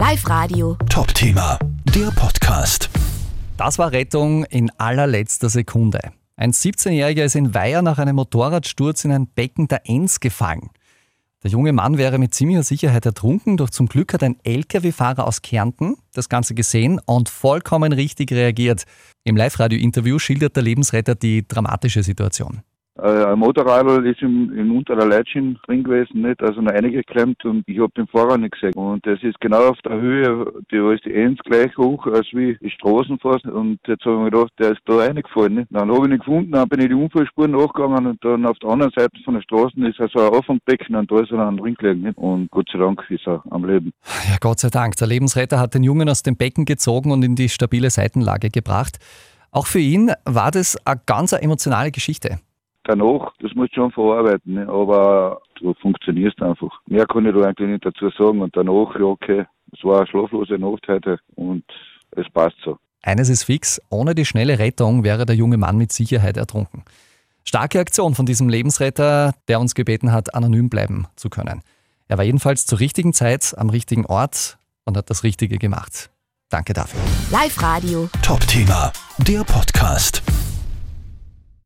Live Radio. Top-Thema, der Podcast. Das war Rettung in allerletzter Sekunde. Ein 17-Jähriger ist in Weiher nach einem Motorradsturz in ein Becken der Enz gefallen. Der junge Mann wäre mit ziemlicher Sicherheit ertrunken, doch zum Glück hat ein Lkw-Fahrer aus Kärnten das Ganze gesehen und vollkommen richtig reagiert. Im Live-Radio-Interview schildert der Lebensretter die dramatische Situation. Äh, ein Motorradl ist im, im unterer Leitschen drin gewesen, nicht? also noch eingeklemmt und ich habe den Fahrer nicht gesehen. Und das ist genau auf der Höhe, die ist Enz gleich hoch als wie die Straßen fast. Und jetzt habe ich mir gedacht, der ist da reingefallen. Nicht? Dann habe ich ihn gefunden, dann bin ich die Unfallspuren nachgegangen und dann auf der anderen Seite von der Straße ist also ein Auffangbecken und da ist er dann drin gelegen. Nicht? Und Gott sei Dank ist er am Leben. Ja, Gott sei Dank. Der Lebensretter hat den Jungen aus dem Becken gezogen und in die stabile Seitenlage gebracht. Auch für ihn war das eine ganz emotionale Geschichte danach, das musst du schon verarbeiten, ne? aber du funktionierst einfach. Mehr kann ich da eigentlich nicht dazu sagen. Und danach, ja, okay, es war eine schlaflose Nacht heute und es passt so. Eines ist fix, ohne die schnelle Rettung wäre der junge Mann mit Sicherheit ertrunken. Starke Aktion von diesem Lebensretter, der uns gebeten hat, anonym bleiben zu können. Er war jedenfalls zur richtigen Zeit am richtigen Ort und hat das Richtige gemacht. Danke dafür. Live Radio. Top-Thema, der Podcast.